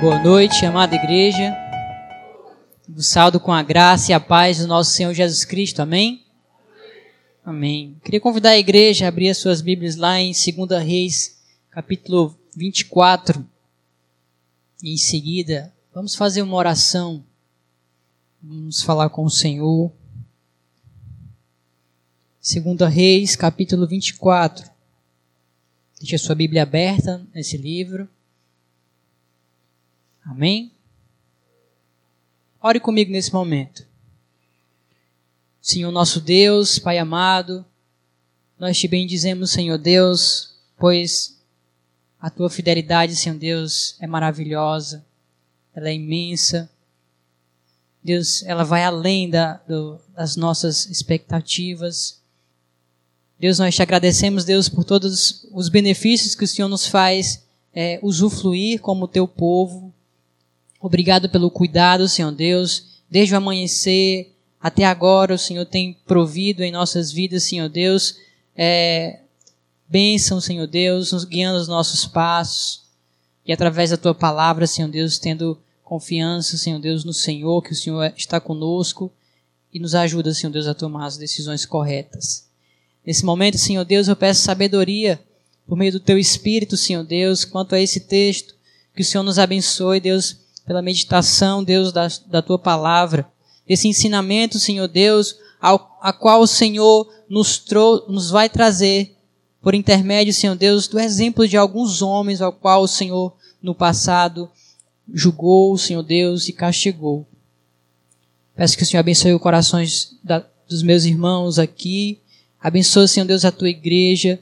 Boa noite, amada igreja. O saldo com a graça e a paz do nosso Senhor Jesus Cristo. Amém? Amém. Queria convidar a igreja a abrir as suas Bíblias lá em 2 Reis, capítulo 24. E em seguida, vamos fazer uma oração. Vamos falar com o Senhor. 2 Reis, capítulo 24. Deixe a sua Bíblia aberta nesse livro. Amém? Ore comigo nesse momento. Senhor nosso Deus, Pai amado, nós te bendizemos, Senhor Deus, pois a tua fidelidade, Senhor Deus, é maravilhosa, ela é imensa. Deus, ela vai além da, do, das nossas expectativas. Deus, nós te agradecemos, Deus, por todos os benefícios que o Senhor nos faz é, usufruir como teu povo. Obrigado pelo cuidado, Senhor Deus. Desde o amanhecer até agora, o Senhor tem provido em nossas vidas, Senhor Deus, é, bênção, Senhor Deus, nos guiando os nossos passos. E através da tua palavra, Senhor Deus, tendo confiança, Senhor Deus, no Senhor, que o Senhor está conosco e nos ajuda, Senhor Deus, a tomar as decisões corretas. Nesse momento, Senhor Deus, eu peço sabedoria por meio do teu Espírito, Senhor Deus, quanto a esse texto. Que o Senhor nos abençoe, Deus, pela meditação, Deus, da, da tua palavra, esse ensinamento, Senhor Deus, ao, a qual o Senhor nos, trou, nos vai trazer por intermédio, Senhor Deus, do exemplo de alguns homens ao qual o Senhor no passado julgou, Senhor Deus, e castigou. Peço que o Senhor abençoe os corações da, dos meus irmãos aqui. Abençoe, Senhor Deus, a tua igreja.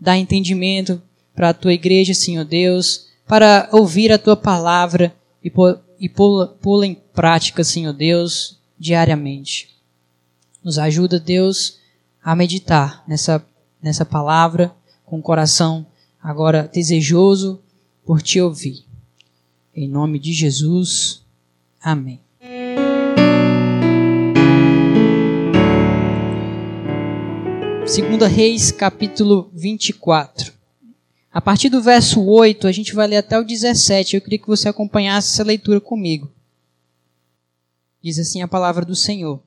Dá entendimento para a tua igreja, Senhor Deus, para ouvir a tua palavra e, pô, e pô-la em prática, Senhor Deus, diariamente. Nos ajuda, Deus, a meditar nessa, nessa palavra com o coração agora desejoso por te ouvir. Em nome de Jesus. Amém. Segunda Reis, capítulo 24. A partir do verso 8, a gente vai ler até o 17. Eu queria que você acompanhasse essa leitura comigo. Diz assim a palavra do Senhor.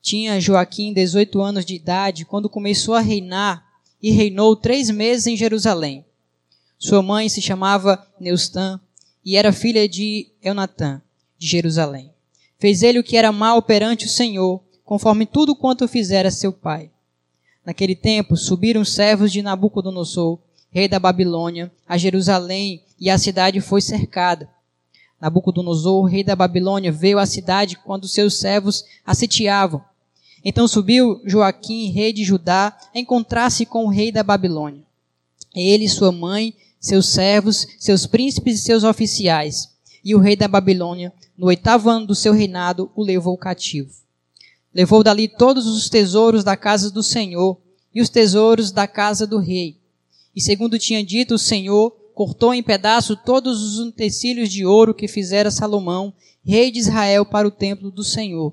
Tinha Joaquim 18 anos de idade quando começou a reinar e reinou três meses em Jerusalém. Sua mãe se chamava Neustã e era filha de Eunatã, de Jerusalém. Fez ele o que era mal perante o Senhor, conforme tudo quanto fizera seu pai. Naquele tempo subiram os servos de Nabucodonosor, rei da Babilônia, a Jerusalém, e a cidade foi cercada. Nabucodonosor, rei da Babilônia, veio à cidade quando seus servos a sitiavam. Então subiu Joaquim, rei de Judá, a encontrar-se com o rei da Babilônia. Ele, sua mãe, seus servos, seus príncipes e seus oficiais. E o rei da Babilônia, no oitavo ano do seu reinado, o levou cativo. Levou dali todos os tesouros da casa do Senhor e os tesouros da casa do rei. E segundo tinha dito o Senhor, cortou em pedaço todos os utensílios de ouro que fizera Salomão, rei de Israel, para o templo do Senhor.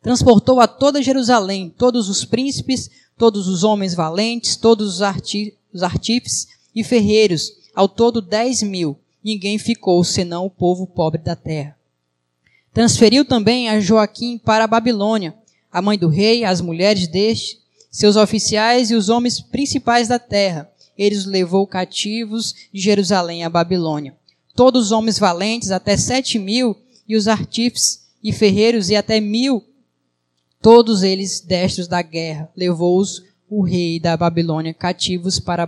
Transportou a toda Jerusalém todos os príncipes, todos os homens valentes, todos os, arti os artífices e ferreiros, ao todo dez mil. Ninguém ficou senão o povo pobre da terra. Transferiu também a Joaquim para a Babilônia, a mãe do rei, as mulheres deste, seus oficiais e os homens principais da terra. Ele os levou cativos de Jerusalém à Babilônia. Todos os homens valentes, até sete mil, e os artífices e ferreiros, e até mil, todos eles destros da guerra, levou-os o rei da Babilônia cativos para,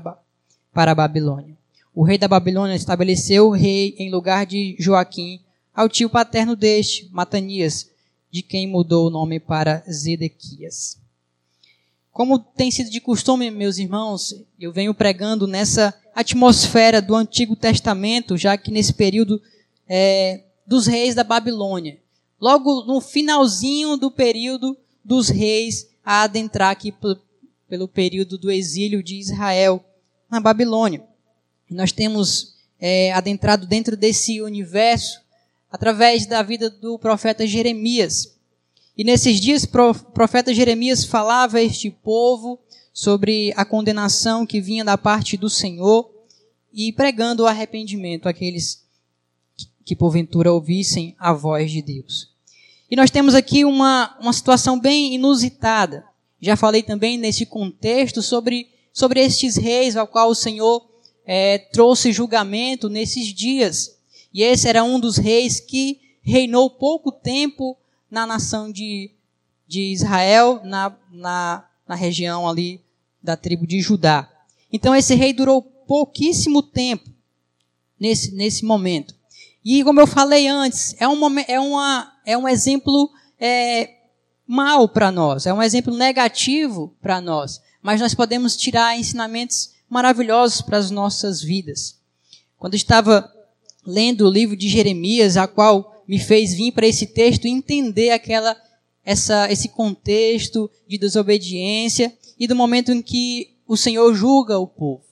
para a Babilônia. O rei da Babilônia estabeleceu o rei em lugar de Joaquim, ao tio paterno deste, Matanias, de quem mudou o nome para Zedequias. Como tem sido de costume, meus irmãos, eu venho pregando nessa atmosfera do Antigo Testamento, já que nesse período é, dos reis da Babilônia. Logo no finalzinho do período dos reis a adentrar aqui pelo período do exílio de Israel na Babilônia. Nós temos é, adentrado dentro desse universo através da vida do profeta Jeremias. E nesses dias, o profeta Jeremias falava a este povo sobre a condenação que vinha da parte do Senhor e pregando o arrependimento àqueles que porventura ouvissem a voz de Deus. E nós temos aqui uma, uma situação bem inusitada. Já falei também nesse contexto sobre, sobre estes reis ao qual o Senhor é, trouxe julgamento nesses dias. E esse era um dos reis que reinou pouco tempo na nação de, de Israel, na, na, na região ali da tribo de Judá. Então esse rei durou pouquíssimo tempo nesse, nesse momento. E como eu falei antes, é um, é uma, é um exemplo é, mal para nós, é um exemplo negativo para nós. Mas nós podemos tirar ensinamentos maravilhosos para as nossas vidas. Quando estava lendo o livro de Jeremias, a qual me fez vir para esse texto entender aquela essa, esse contexto de desobediência e do momento em que o Senhor julga o povo.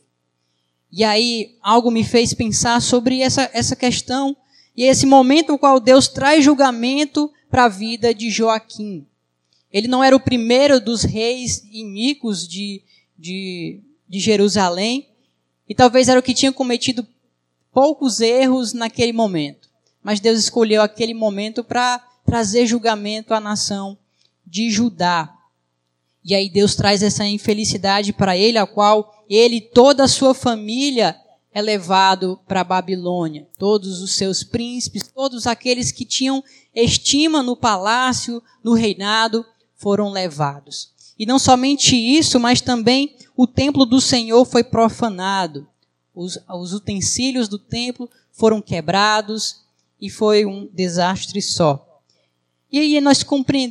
E aí algo me fez pensar sobre essa, essa questão e esse momento no qual Deus traz julgamento para a vida de Joaquim. Ele não era o primeiro dos reis iníquos de, de, de Jerusalém, e talvez era o que tinha cometido poucos erros naquele momento. Mas Deus escolheu aquele momento para trazer julgamento à nação de Judá. E aí Deus traz essa infelicidade para ele, a qual ele e toda a sua família é levado para a Babilônia. Todos os seus príncipes, todos aqueles que tinham estima no palácio, no reinado, foram levados. E não somente isso, mas também o templo do Senhor foi profanado. Os, os utensílios do templo foram quebrados e foi um desastre só. E aí nós,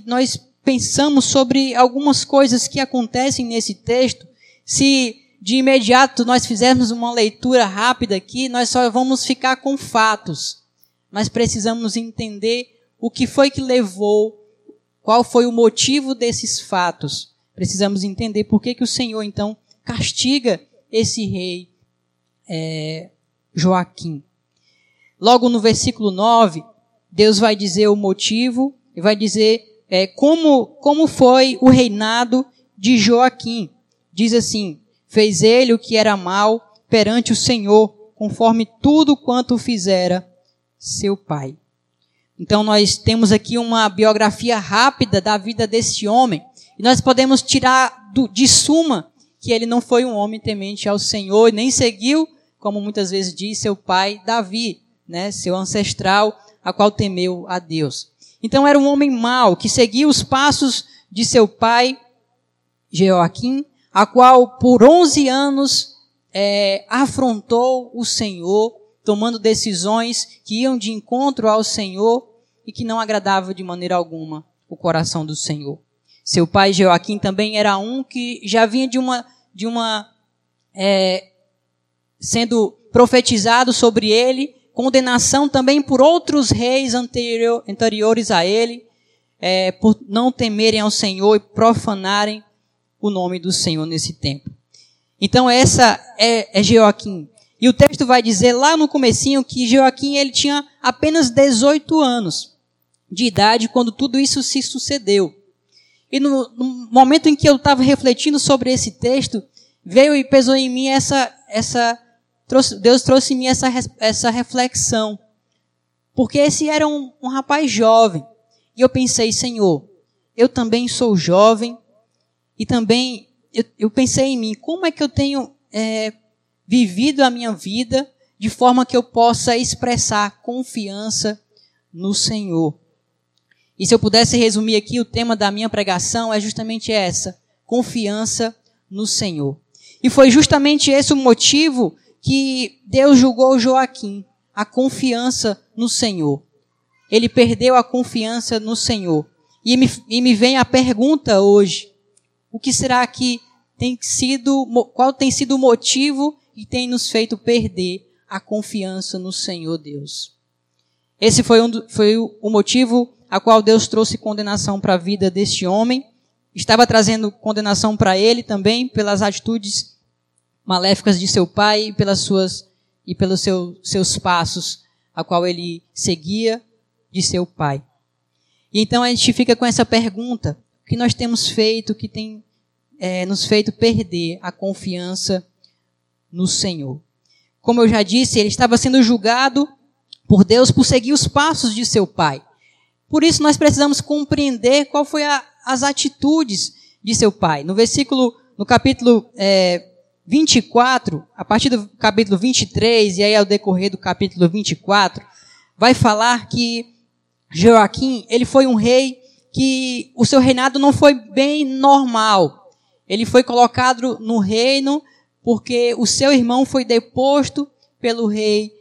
nós pensamos sobre algumas coisas que acontecem nesse texto. Se de imediato nós fizermos uma leitura rápida aqui, nós só vamos ficar com fatos. Mas precisamos entender o que foi que levou, qual foi o motivo desses fatos. Precisamos entender por que, que o Senhor, então, castiga esse rei é, Joaquim. Logo no versículo 9, Deus vai dizer o motivo e vai dizer é, como, como foi o reinado de Joaquim. Diz assim: Fez ele o que era mal perante o Senhor, conforme tudo quanto fizera seu pai. Então nós temos aqui uma biografia rápida da vida desse homem. E nós podemos tirar do, de suma que ele não foi um homem temente ao Senhor, nem seguiu, como muitas vezes diz seu pai Davi, né, seu ancestral, a qual temeu a Deus. Então era um homem mau, que seguia os passos de seu pai, Joaquim, a qual por 11 anos é, afrontou o Senhor, tomando decisões que iam de encontro ao Senhor e que não agradavam de maneira alguma o coração do Senhor. Seu pai Joaquim também era um que já vinha de uma, de uma é, sendo profetizado sobre ele condenação também por outros reis anterior, anteriores a ele, é, por não temerem ao Senhor e profanarem o nome do Senhor nesse tempo. Então essa é, é Joaquim. E o texto vai dizer lá no comecinho que Joaquim ele tinha apenas 18 anos de idade quando tudo isso se sucedeu. E no, no momento em que eu estava refletindo sobre esse texto, veio e pesou em mim essa, essa trouxe, Deus trouxe em mim essa, essa reflexão. Porque esse era um, um rapaz jovem. E eu pensei, Senhor, eu também sou jovem. E também eu, eu pensei em mim, como é que eu tenho é, vivido a minha vida de forma que eu possa expressar confiança no Senhor. E se eu pudesse resumir aqui, o tema da minha pregação é justamente essa: confiança no Senhor. E foi justamente esse o motivo que Deus julgou Joaquim, a confiança no Senhor. Ele perdeu a confiança no Senhor. E me, e me vem a pergunta hoje: o que será que tem sido, qual tem sido o motivo que tem nos feito perder a confiança no Senhor Deus? Esse foi, um, foi o motivo a qual Deus trouxe condenação para a vida deste homem. Estava trazendo condenação para ele também pelas atitudes maléficas de seu pai e pelas suas e pelos seu, seus passos, a qual ele seguia de seu pai. E então a gente fica com essa pergunta: o que nós temos feito que tem é, nos feito perder a confiança no Senhor? Como eu já disse, ele estava sendo julgado por Deus por seguir os passos de seu pai. Por isso nós precisamos compreender qual foi a, as atitudes de seu pai. No versículo, no capítulo é, 24, a partir do capítulo 23 e aí ao decorrer do capítulo 24, vai falar que Joaquim, ele foi um rei que o seu reinado não foi bem normal. Ele foi colocado no reino porque o seu irmão foi deposto pelo rei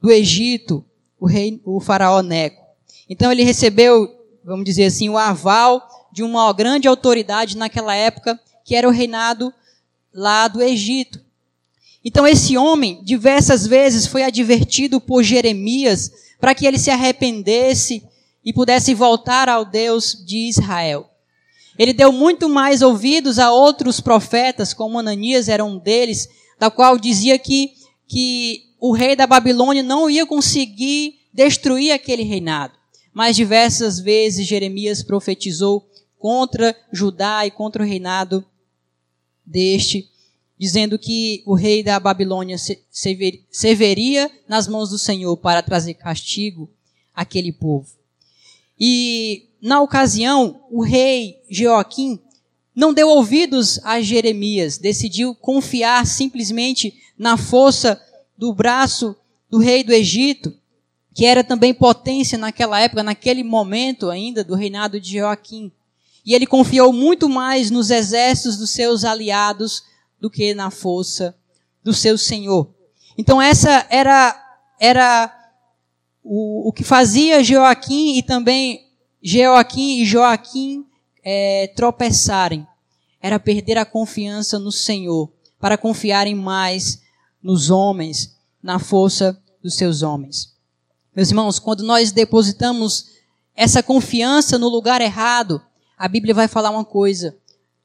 do Egito, o rei, o faraó Neco. Então ele recebeu, vamos dizer assim, o aval de uma grande autoridade naquela época, que era o reinado lá do Egito. Então esse homem diversas vezes foi advertido por Jeremias para que ele se arrependesse e pudesse voltar ao Deus de Israel. Ele deu muito mais ouvidos a outros profetas, como Ananias era um deles, da qual dizia que, que o rei da Babilônia não ia conseguir destruir aquele reinado. Mas diversas vezes Jeremias profetizou contra Judá e contra o reinado deste, dizendo que o rei da Babilônia se veria nas mãos do Senhor para trazer castigo àquele povo. E na ocasião, o rei Joaquim não deu ouvidos a Jeremias, decidiu confiar simplesmente na força do braço do rei do Egito, que era também potência naquela época, naquele momento ainda do reinado de Joaquim. E ele confiou muito mais nos exércitos dos seus aliados do que na força do seu senhor. Então essa era era o, o que fazia Joaquim e também Joaquim e Joaquim é, tropeçarem. Era perder a confiança no Senhor, para confiarem mais nos homens, na força dos seus homens. Meus irmãos, quando nós depositamos essa confiança no lugar errado, a Bíblia vai falar uma coisa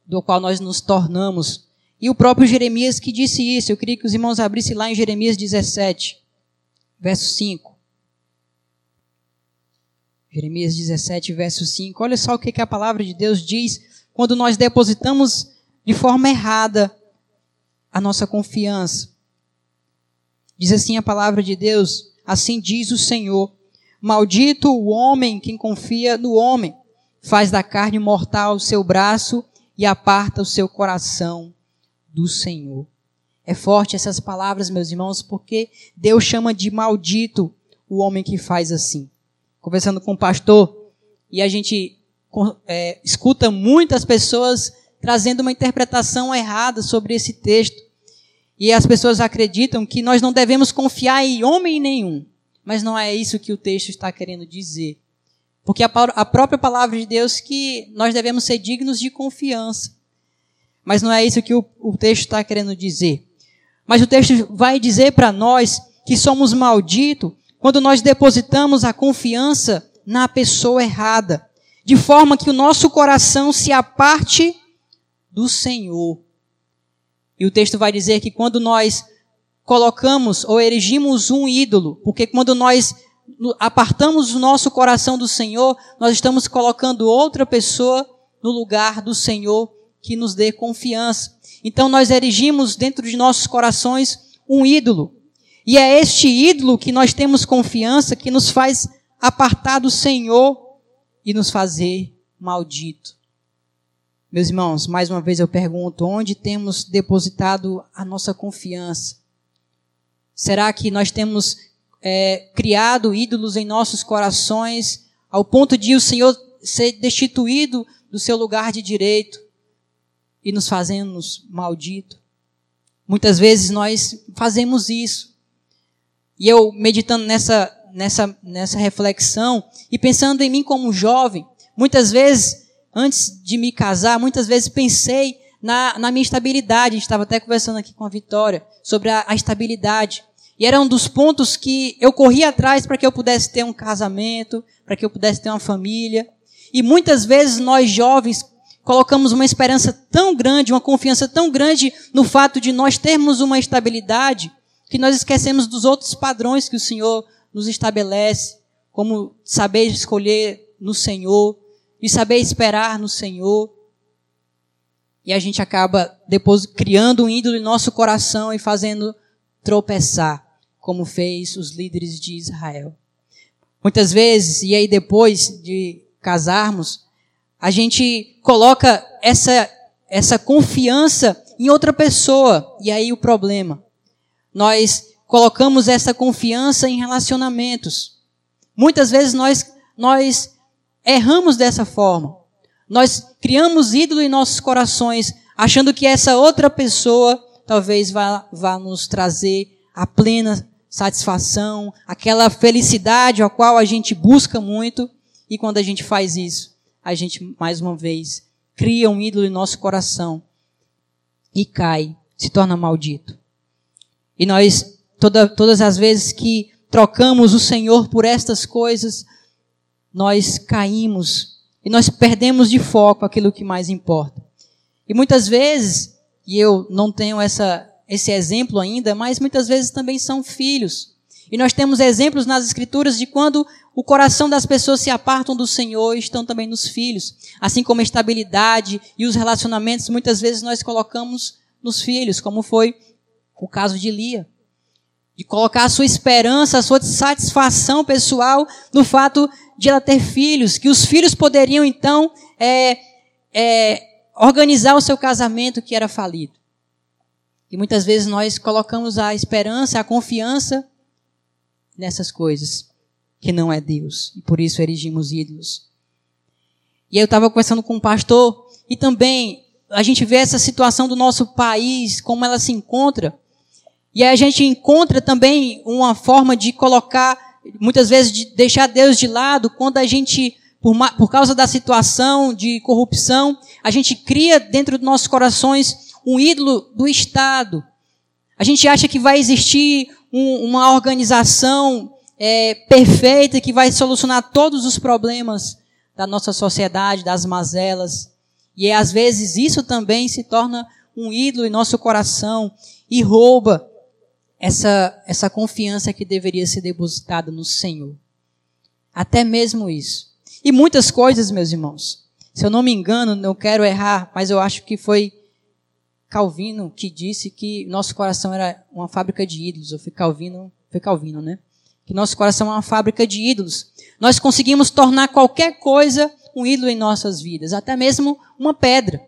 do qual nós nos tornamos. E o próprio Jeremias que disse isso, eu queria que os irmãos abrissem lá em Jeremias 17, verso 5. Jeremias 17, verso 5. Olha só o que, que a palavra de Deus diz quando nós depositamos de forma errada a nossa confiança. Diz assim a palavra de Deus: Assim diz o Senhor: Maldito o homem quem confia no homem, faz da carne mortal o seu braço e aparta o seu coração do Senhor. É forte essas palavras, meus irmãos, porque Deus chama de maldito o homem que faz assim. Conversando com o pastor, e a gente é, escuta muitas pessoas trazendo uma interpretação errada sobre esse texto. E as pessoas acreditam que nós não devemos confiar em homem nenhum. Mas não é isso que o texto está querendo dizer. Porque a, própria palavra de Deus que nós devemos ser dignos de confiança. Mas não é isso que o, o texto está querendo dizer. Mas o texto vai dizer para nós que somos malditos quando nós depositamos a confiança na pessoa errada, de forma que o nosso coração se aparte do Senhor. E o texto vai dizer que quando nós colocamos ou erigimos um ídolo, porque quando nós apartamos o nosso coração do Senhor, nós estamos colocando outra pessoa no lugar do Senhor que nos dê confiança. Então nós erigimos dentro de nossos corações um ídolo. E é este ídolo que nós temos confiança que nos faz apartar do Senhor e nos fazer maldito. Meus irmãos, mais uma vez eu pergunto: onde temos depositado a nossa confiança? Será que nós temos é, criado ídolos em nossos corações ao ponto de o Senhor ser destituído do seu lugar de direito e nos fazemos maldito? Muitas vezes nós fazemos isso. E eu meditando nessa, nessa, nessa reflexão e pensando em mim como jovem, muitas vezes antes de me casar, muitas vezes pensei na, na minha estabilidade. A gente estava até conversando aqui com a Vitória sobre a, a estabilidade. E era um dos pontos que eu corria atrás para que eu pudesse ter um casamento, para que eu pudesse ter uma família. E muitas vezes nós jovens colocamos uma esperança tão grande, uma confiança tão grande no fato de nós termos uma estabilidade, que nós esquecemos dos outros padrões que o Senhor nos estabelece, como saber escolher no Senhor, de saber esperar no Senhor. E a gente acaba depois criando um ídolo em nosso coração e fazendo tropeçar. Como fez os líderes de Israel. Muitas vezes, e aí depois de casarmos, a gente coloca essa, essa confiança em outra pessoa. E aí o problema. Nós colocamos essa confiança em relacionamentos. Muitas vezes nós, nós erramos dessa forma. Nós criamos ídolo em nossos corações, achando que essa outra pessoa talvez vá, vá nos trazer a plena satisfação, aquela felicidade a qual a gente busca muito. E quando a gente faz isso, a gente, mais uma vez, cria um ídolo em nosso coração e cai, se torna maldito. E nós, toda, todas as vezes que trocamos o Senhor por estas coisas, nós caímos e nós perdemos de foco aquilo que mais importa. E muitas vezes, e eu não tenho essa, esse exemplo ainda, mas muitas vezes também são filhos. E nós temos exemplos nas Escrituras de quando o coração das pessoas se apartam do Senhor e estão também nos filhos. Assim como a estabilidade e os relacionamentos, muitas vezes nós colocamos nos filhos, como foi o caso de Lia. De colocar a sua esperança, a sua satisfação pessoal no fato de ela ter filhos, que os filhos poderiam então é, é, organizar o seu casamento que era falido. E muitas vezes nós colocamos a esperança, a confiança nessas coisas que não é Deus. E por isso erigimos ídolos. E eu estava conversando com um pastor e também a gente vê essa situação do nosso país, como ela se encontra. E a gente encontra também uma forma de colocar muitas vezes de deixar Deus de lado quando a gente, por, por causa da situação de corrupção, a gente cria dentro dos nossos corações um ídolo do Estado. A gente acha que vai existir um, uma organização é, perfeita que vai solucionar todos os problemas da nossa sociedade, das mazelas. E às vezes isso também se torna um ídolo em nosso coração e rouba essa, essa confiança que deveria ser depositada no Senhor. Até mesmo isso. E muitas coisas, meus irmãos. Se eu não me engano, não quero errar, mas eu acho que foi Calvino que disse que nosso coração era uma fábrica de ídolos. Ou foi Calvino, foi Calvino, né? Que nosso coração é uma fábrica de ídolos. Nós conseguimos tornar qualquer coisa um ídolo em nossas vidas, até mesmo uma pedra.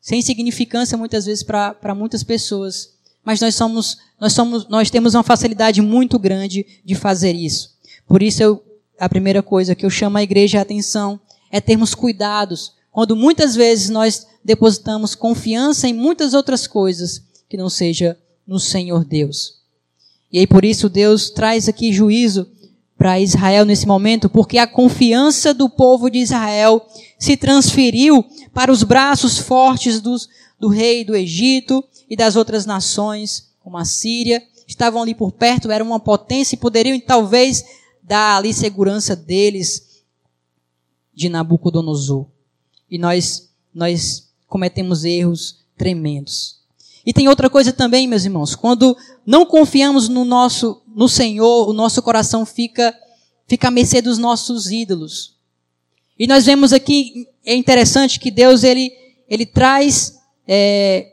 Sem significância muitas vezes para muitas pessoas mas nós somos, nós somos, nós temos uma facilidade muito grande de fazer isso. Por isso eu, a primeira coisa que eu chamo a igreja a atenção é termos cuidados quando muitas vezes nós depositamos confiança em muitas outras coisas que não seja no Senhor Deus. E aí por isso Deus traz aqui juízo para Israel nesse momento, porque a confiança do povo de Israel se transferiu para os braços fortes dos, do rei do Egito e das outras nações, como a Síria, estavam ali por perto, eram uma potência e poderiam talvez dar ali segurança deles de Nabucodonosor. E nós, nós cometemos erros tremendos. E tem outra coisa também, meus irmãos, quando não confiamos no nosso, no Senhor, o nosso coração fica, fica à mercê dos nossos ídolos. E nós vemos aqui, é interessante que Deus, ele, ele traz é,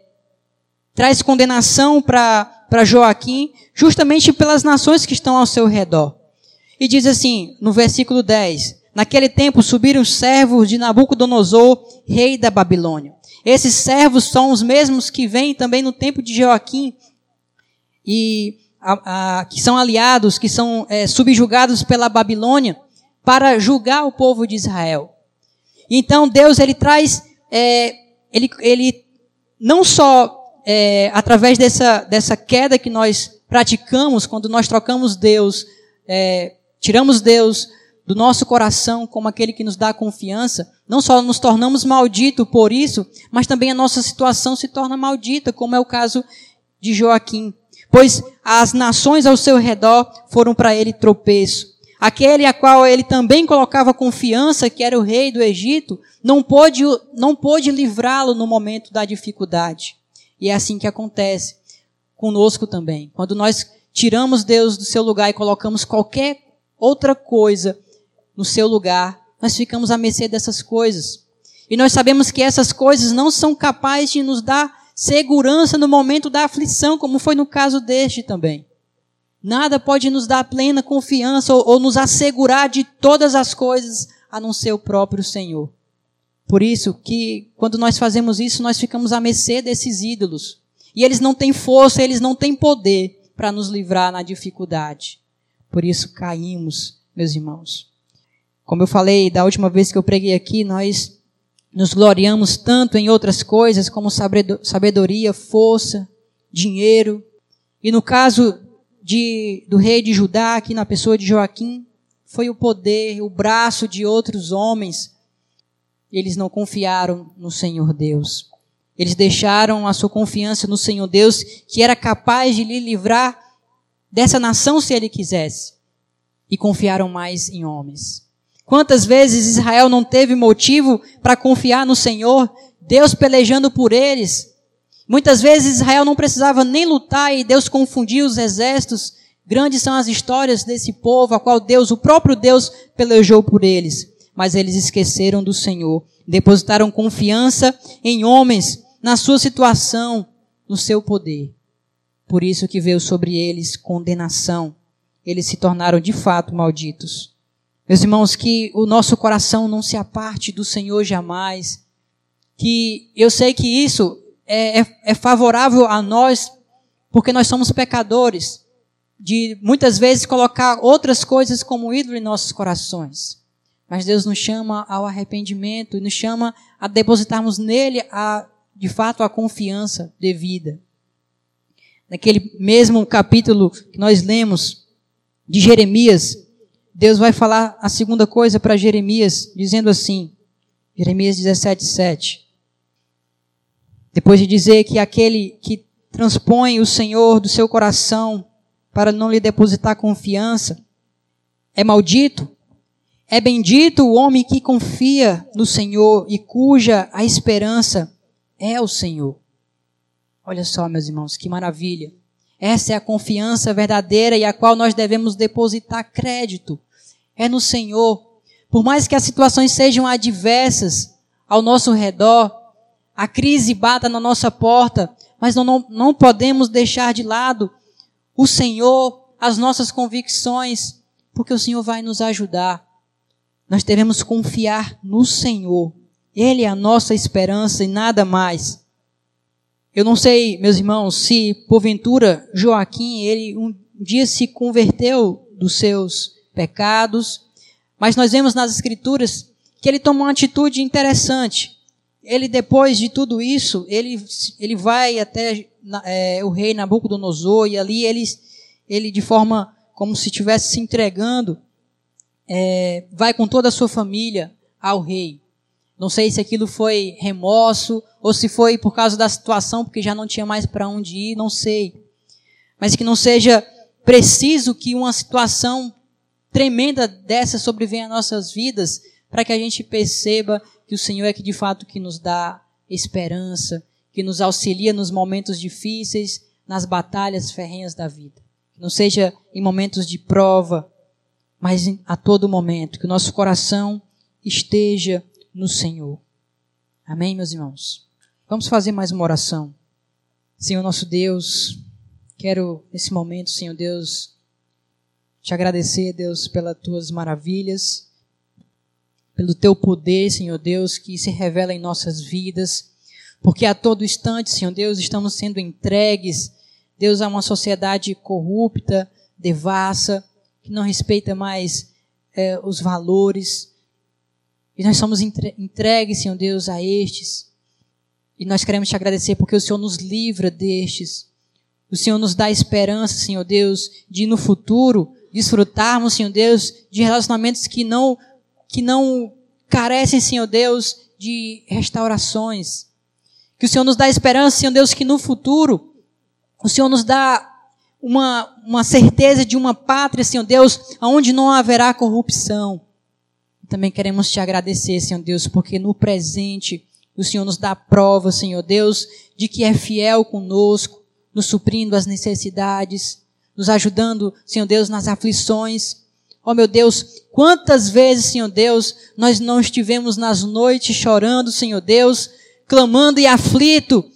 traz condenação para Joaquim, justamente pelas nações que estão ao seu redor. E diz assim, no versículo 10: Naquele tempo subiram os servos de Nabucodonosor, rei da Babilônia. Esses servos são os mesmos que vêm também no tempo de Joaquim, e a, a, que são aliados, que são é, subjugados pela Babilônia, para julgar o povo de Israel. Então Deus ele traz, é, ele, ele não só é, através dessa, dessa queda que nós praticamos, quando nós trocamos Deus, é, tiramos Deus do nosso coração como aquele que nos dá confiança, não só nos tornamos malditos por isso, mas também a nossa situação se torna maldita, como é o caso de Joaquim. Pois as nações ao seu redor foram para ele tropeço. Aquele a qual ele também colocava confiança, que era o rei do Egito, não pôde, não pôde livrá-lo no momento da dificuldade. E é assim que acontece conosco também. Quando nós tiramos Deus do seu lugar e colocamos qualquer outra coisa no seu lugar, nós ficamos à mercê dessas coisas. E nós sabemos que essas coisas não são capazes de nos dar segurança no momento da aflição, como foi no caso deste também. Nada pode nos dar plena confiança ou, ou nos assegurar de todas as coisas a não ser o próprio Senhor. Por isso que quando nós fazemos isso, nós ficamos à mercê desses ídolos. E eles não têm força, eles não têm poder para nos livrar na dificuldade. Por isso caímos, meus irmãos. Como eu falei da última vez que eu preguei aqui, nós nos gloriamos tanto em outras coisas como sabedoria, força, dinheiro. E no caso de, do rei de Judá, aqui na pessoa de Joaquim, foi o poder, o braço de outros homens. Eles não confiaram no Senhor Deus. Eles deixaram a sua confiança no Senhor Deus, que era capaz de lhe livrar dessa nação se ele quisesse. E confiaram mais em homens. Quantas vezes Israel não teve motivo para confiar no Senhor, Deus pelejando por eles, Muitas vezes Israel não precisava nem lutar e Deus confundia os exércitos. Grandes são as histórias desse povo, a qual Deus, o próprio Deus, pelejou por eles. Mas eles esqueceram do Senhor. Depositaram confiança em homens, na sua situação, no seu poder. Por isso que veio sobre eles condenação. Eles se tornaram de fato malditos. Meus irmãos, que o nosso coração não se aparte do Senhor jamais. Que eu sei que isso é, é, é favorável a nós porque nós somos pecadores, de muitas vezes colocar outras coisas como ídolo em nossos corações. Mas Deus nos chama ao arrependimento e nos chama a depositarmos nele a, de fato a confiança devida. Naquele mesmo capítulo que nós lemos de Jeremias, Deus vai falar a segunda coisa para Jeremias, dizendo assim, Jeremias 17, 7. Depois de dizer que aquele que transpõe o Senhor do seu coração para não lhe depositar confiança é maldito. É bendito o homem que confia no Senhor e cuja a esperança é o Senhor. Olha só, meus irmãos, que maravilha. Essa é a confiança verdadeira e a qual nós devemos depositar crédito. É no Senhor. Por mais que as situações sejam adversas ao nosso redor, a crise bata na nossa porta, mas não, não, não podemos deixar de lado o Senhor, as nossas convicções, porque o Senhor vai nos ajudar. Nós devemos confiar no Senhor. Ele é a nossa esperança e nada mais. Eu não sei, meus irmãos, se porventura Joaquim, ele um dia se converteu dos seus pecados, mas nós vemos nas escrituras que ele tomou uma atitude interessante ele depois de tudo isso, ele, ele vai até é, o rei Nabucodonosor e ali ele, ele de forma como se estivesse se entregando, é, vai com toda a sua família ao rei. Não sei se aquilo foi remorso ou se foi por causa da situação, porque já não tinha mais para onde ir, não sei. Mas que não seja preciso que uma situação tremenda dessa sobrevenha às nossas vidas, para que a gente perceba que o Senhor é que de fato que nos dá esperança, que nos auxilia nos momentos difíceis, nas batalhas ferrenhas da vida. Que não seja em momentos de prova, mas a todo momento, que o nosso coração esteja no Senhor. Amém, meus irmãos? Vamos fazer mais uma oração. Senhor nosso Deus, quero nesse momento, Senhor Deus, te agradecer, Deus, pelas tuas maravilhas pelo teu poder, Senhor Deus, que se revela em nossas vidas, porque a todo instante, Senhor Deus, estamos sendo entregues, Deus, a uma sociedade corrupta, devassa, que não respeita mais é, os valores. E nós somos entregues, Senhor Deus, a estes. E nós queremos te agradecer porque o Senhor nos livra destes. O Senhor nos dá esperança, Senhor Deus, de no futuro desfrutarmos, Senhor Deus, de relacionamentos que não que não carecem, Senhor Deus, de restaurações. Que o Senhor nos dá esperança, Senhor Deus, que no futuro o Senhor nos dá uma, uma certeza de uma pátria, Senhor Deus, onde não haverá corrupção. Também queremos te agradecer, Senhor Deus, porque no presente o Senhor nos dá prova, Senhor Deus, de que é fiel conosco, nos suprindo as necessidades, nos ajudando, Senhor Deus, nas aflições. Oh meu Deus, quantas vezes, Senhor Deus, nós não estivemos nas noites chorando, Senhor Deus, clamando e aflito,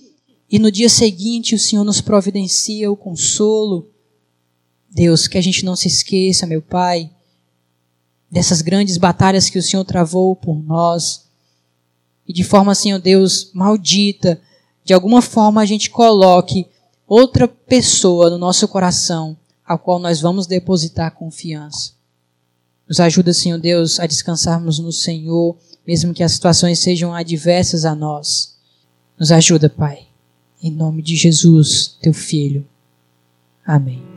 e no dia seguinte o Senhor nos providencia o consolo, Deus, que a gente não se esqueça, meu Pai, dessas grandes batalhas que o Senhor travou por nós. E de forma, Senhor Deus, maldita, de alguma forma a gente coloque outra pessoa no nosso coração, ao qual nós vamos depositar confiança. Nos ajuda, Senhor Deus, a descansarmos no Senhor, mesmo que as situações sejam adversas a nós. Nos ajuda, Pai. Em nome de Jesus, teu Filho. Amém.